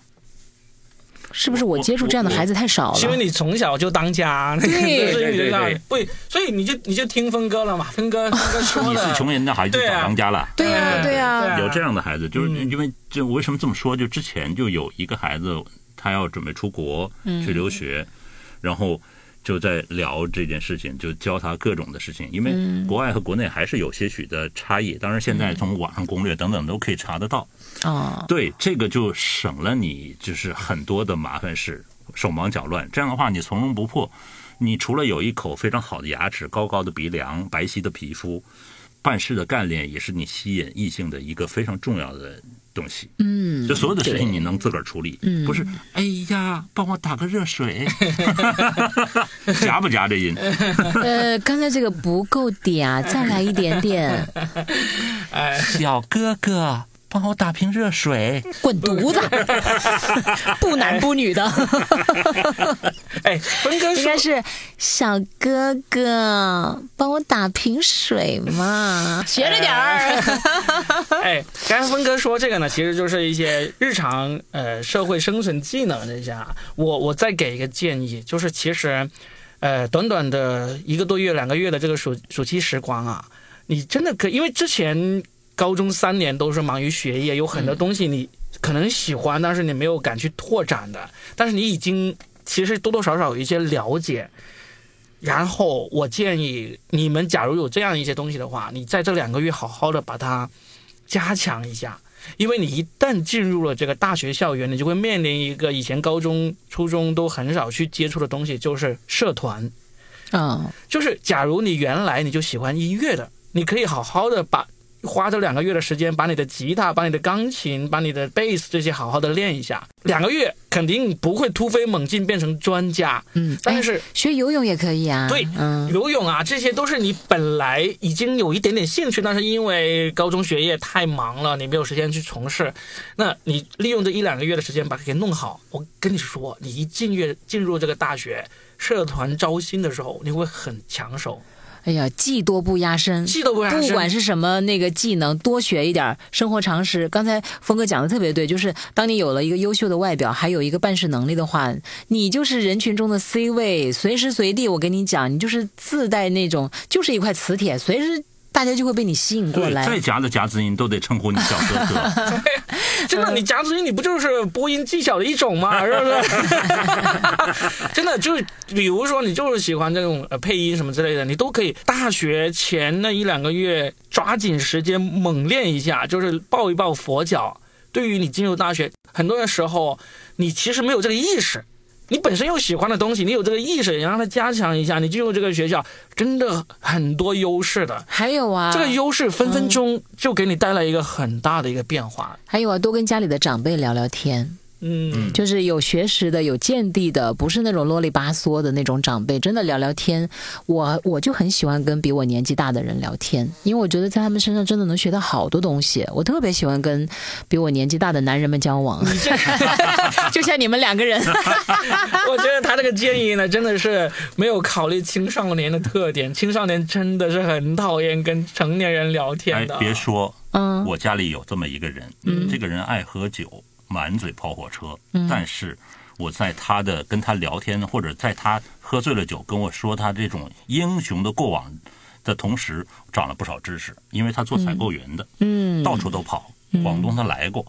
是不是我接触这样的孩子太少了？因为你从小就当家，对对对，不，所以你就你就听峰哥了嘛，峰哥峰哥说你是穷人的孩子就找当家了，对呀对呀，有这样的孩子，就是因为就为什么这么说？就之前就有一个孩子，他要准备出国去留学。然后就在聊这件事情，就教他各种的事情，因为国外和国内还是有些许的差异。当然，现在从网上攻略等等都可以查得到。哦，对，这个就省了你就是很多的麻烦事，手忙脚乱。这样的话，你从容不迫。你除了有一口非常好的牙齿、高高的鼻梁、白皙的皮肤，办事的干练也是你吸引异性的一个非常重要的。东西，嗯，就所有的事情你能自个儿处理，嗯，不是，哎呀，帮我打个热水，夹不夹这音？呃，刚才这个不够嗲，再来一点点。哎，小哥哥。帮我打瓶热水，滚犊子！不男不女的。哎，峰哥应该是小哥哥，帮我打瓶水嘛，学着点儿。哎，刚才峰哥说这个呢，其实就是一些日常呃社会生存技能这些。我我再给一个建议，就是其实呃短短的一个多月、两个月的这个暑暑期时光啊，你真的可因为之前。高中三年都是忙于学业，有很多东西你可能喜欢，但是你没有敢去拓展的。但是你已经其实多多少少有一些了解。然后我建议你们，假如有这样一些东西的话，你在这两个月好好的把它加强一下，因为你一旦进入了这个大学校园，你就会面临一个以前高中、初中都很少去接触的东西，就是社团。嗯，就是假如你原来你就喜欢音乐的，你可以好好的把。花这两个月的时间，把你的吉他、把你的钢琴、把你的贝斯这些好好的练一下。两个月肯定不会突飞猛进变成专家，嗯，但是学游泳也可以啊。对，嗯，游泳啊，这些都是你本来已经有一点点兴趣，但是因为高中学业太忙了，你没有时间去从事。那你利用这一两个月的时间把它给弄好。我跟你说，你一进月进入这个大学社团招新的时候，你会很抢手。哎呀，技多不压身，技多不压身。不管是什么那个技能，多学一点生活常识。刚才峰哥讲的特别对，就是当你有了一个优秀的外表，还有一个办事能力的话，你就是人群中的 C 位，随时随地我跟你讲，你就是自带那种，就是一块磁铁，随时。大家就会被你吸引过来。再夹的夹子音都得称呼你小哥哥。真的，你夹子音你不就是播音技巧的一种吗？是不是？真的，就是比如说你就是喜欢这种呃配音什么之类的，你都可以大学前那一两个月抓紧时间猛练一下，就是抱一抱佛脚。对于你进入大学，很多的时候你其实没有这个意识。你本身有喜欢的东西，你有这个意识，你让他加强一下，你进入这个学校，真的很多优势的。还有啊，这个优势分分钟就给你带来一个很大的一个变化。还有啊，多跟家里的长辈聊聊天。嗯，就是有学识的、有见地的，不是那种啰里吧嗦的那种长辈，真的聊聊天。我我就很喜欢跟比我年纪大的人聊天，因为我觉得在他们身上真的能学到好多东西。我特别喜欢跟比我年纪大的男人们交往，就像你们两个人。我觉得他这个建议呢，真的是没有考虑青少年的特点。青少年真的是很讨厌跟成年人聊天的。别说。嗯我家里有这么一个人，嗯这个人爱喝酒，满嘴跑火车，嗯但是我在他的跟他聊天，或者在他喝醉了酒跟我说他这种英雄的过往的同时，长了不少知识，因为他做采购员的，嗯，到处都跑，广东他来过，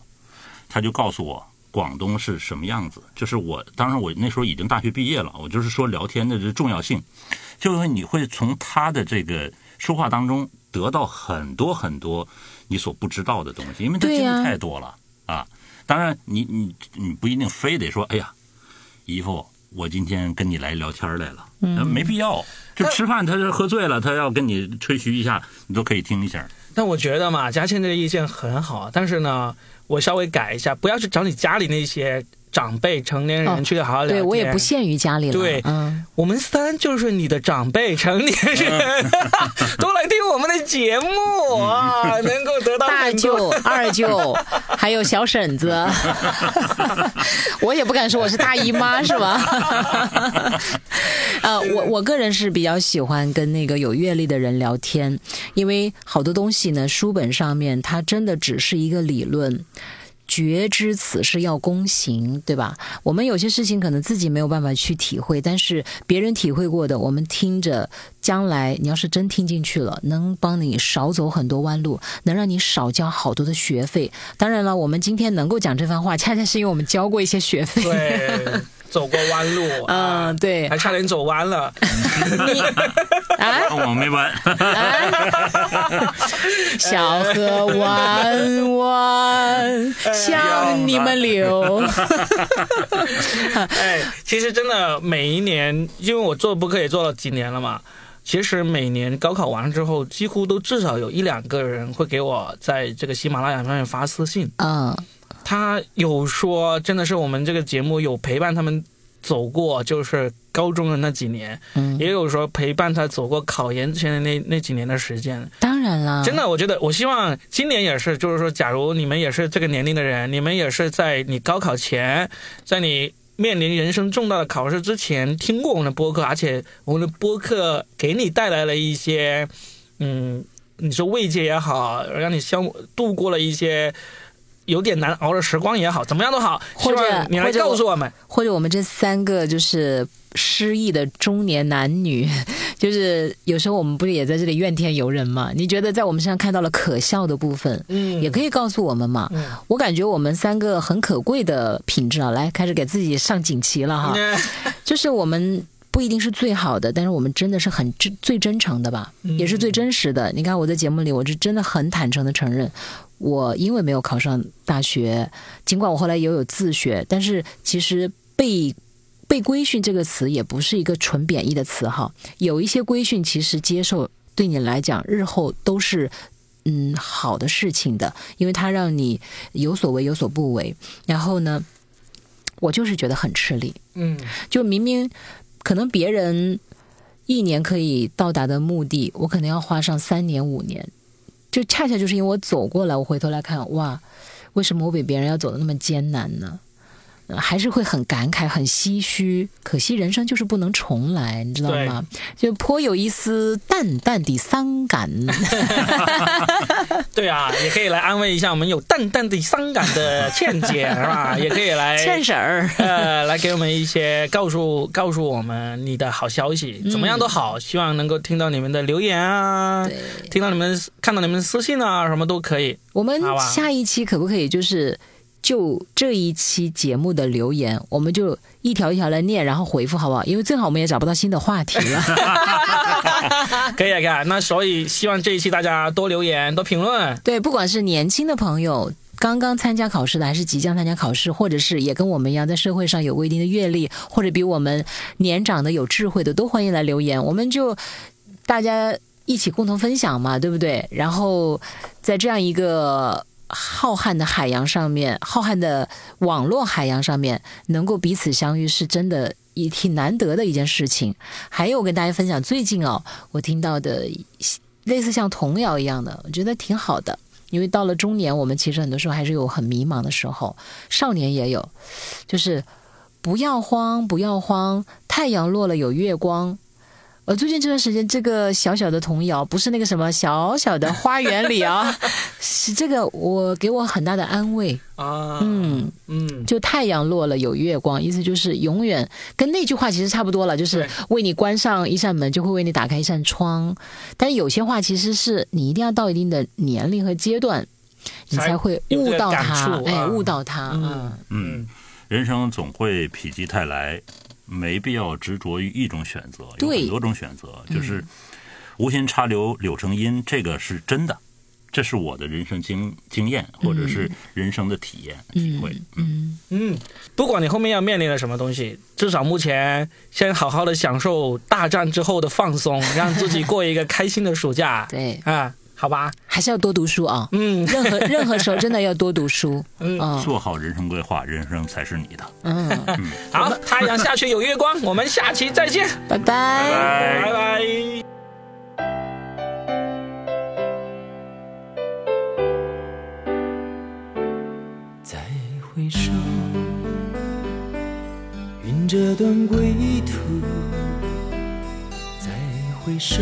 他就告诉我。广东是什么样子？就是我，当然我那时候已经大学毕业了，我就是说聊天的这重要性，就是你会从他的这个说话当中得到很多很多你所不知道的东西，因为他经历太多了啊。当然你，你你不一定非得说，哎呀，姨父，我今天跟你来聊天来了，嗯，没必要。就吃饭，他是喝醉了，他要跟你吹嘘一下，你都可以听一下。但我觉得嘛，佳倩这个意见很好，但是呢，我稍微改一下，不要去找你家里那些长辈、成年人哦去好好聊天。对我也不限于家里了。对嗯，我们三就是你的长辈、成年人，都来听我们的节目啊，能够得到大舅、二舅，还有小婶子，我也不敢说我是大姨妈，是吧？呃，我我个人是比较喜欢跟那个有阅历的人聊天，因为好多东西呢，书本上面它真的只是一个理论。觉知此事要躬行，对吧？我们有些事情可能自己没有办法去体会，但是别人体会过的，我们听着，将来你要是真听进去了，能帮你少走很多弯路，能让你少交好多的学费。当然了，我们今天能够讲这番话，恰恰是因为我们交过一些学费。对，走过弯路，啊嗯，对。还差点走弯了。啊，我没弯，小河弯弯向你们流。哎，其实真的每一年，因为我做播客也做了几年了嘛，其实每年高考完之后，几乎都至少有一两个人会给我在这个喜马拉雅上面发私信，嗯他有说真的是我们这个节目有陪伴他们走过，就是高中的那几年，嗯，也有说陪伴他走过考研前的那那几年的时间。当然了，真的，我觉得我希望今年也是，就是说，假如你们也是这个年龄的人，你们也是在你高考前，在你面临人生重大的考试之前听过我们的播客，而且我们的播客给你带来了一些，嗯，你说慰藉也好，让你消度过了一些。有点难熬的时光也好，怎么样都好，希或者你来告诉我们。或者我们这三个就是失意的中年男女，就是有时候我们不是也在这里怨天尤人嘛？你觉得在我们身上看到了可笑的部分，嗯，也可以告诉我们嘛。嗯我感觉我们三个很可贵的品质啊，来开始给自己上锦旗了哈，嗯就是我们。不一定是最好的，但是我们真的是很真最真诚的吧，嗯也是最真实的。你看我在节目里，我是真的很坦诚的承认，我因为没有考上大学，尽管我后来也有自学，但是其实被被规训这个词也不是一个纯贬义的词哈。有一些规训其实接受对你来讲，日后都是嗯好的事情的，因为它让你有所为有所不为。然后呢，我就是觉得很吃力，嗯就明明可能别人一年可以到达的目的，我可能要花上三年五年。就恰恰就是因为我走过来，我回头来看，哇，为什么我比别人要走的那么艰难呢？呃还是会很感慨、很唏嘘。可惜人生就是不能重来，你知道吗？就颇有一丝淡淡的伤感。对啊，也可以来安慰一下我们有淡淡的伤感的倩姐，是吧？也可以来倩婶儿，呃，来给我们一些告诉告诉我们你的好消息，怎么样都好，希望能够听到你们的留言啊，对听到你们看到你们的私信啊，什么都可以。我们下一期可不可以就是就这一期节目的留言，我们就一条一条来念，然后回复好不好？因为正好我们也找不到新的话题了。可以啊，可以啊。那所以希望这一期大家多留言，多评论。对，不管是年轻的朋友。刚刚参加考试的，还是即将参加考试，或者是也跟我们一样在社会上有过一定的阅历，或者比我们年长的、有智慧的，都欢迎来留言。我们就大家一起共同分享嘛，对不对？然后在这样一个浩瀚的海洋上面，浩瀚的网络海洋上面，能够彼此相遇，是真的也挺难得的一件事情。还有，我跟大家分享最近哦，我听到的类似像童谣一样的，我觉得挺好的。因为到了中年，我们其实很多时候还是有很迷茫的时候，少年也有，就是不要慌，不要慌，太阳落了有月光，呃，最近这段时间，这个小小的童谣不是那个什么小小的花园里啊，是这个我给我很大的安慰。啊，嗯，嗯，就太阳落了有月光，意思就是永远跟那句话其实差不多了，就是为你关上一扇门，就会为你打开一扇窗。但有些话其实是你一定要到一定的年龄和阶段，你才才会悟到它，哎，悟到它，嗯嗯嗯，人生总会否极泰来，没必要执着于一种选择，有很多种选择，就是无心插柳柳成荫，这个是真的，这是我的人生经经验，或者是人生的体验、体会。嗯，嗯，不管你后面要面临的什么东西，至少目前先好好的享受大战之后的放松，让自己过一个开心的暑假。对，啊，好吧，还是要多读书啊。嗯任何 任何时候真的要多读书。嗯嗯做好人生规划，人生才是你的。嗯，好，太阳下去有月光，我们下期再见，拜拜。拜拜。再回首，云这段归途；再回首，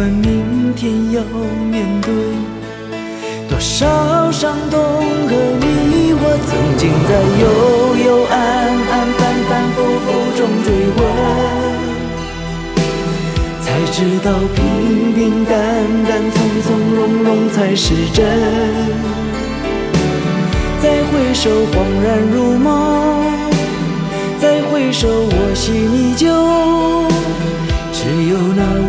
管明天要面对。多少伤痛和迷惑，曾经在幽幽暗暗、反反复复中追问，才知道平平淡淡、从从容容才是真。再回首，恍然如梦；再回首，我心依旧。只有那无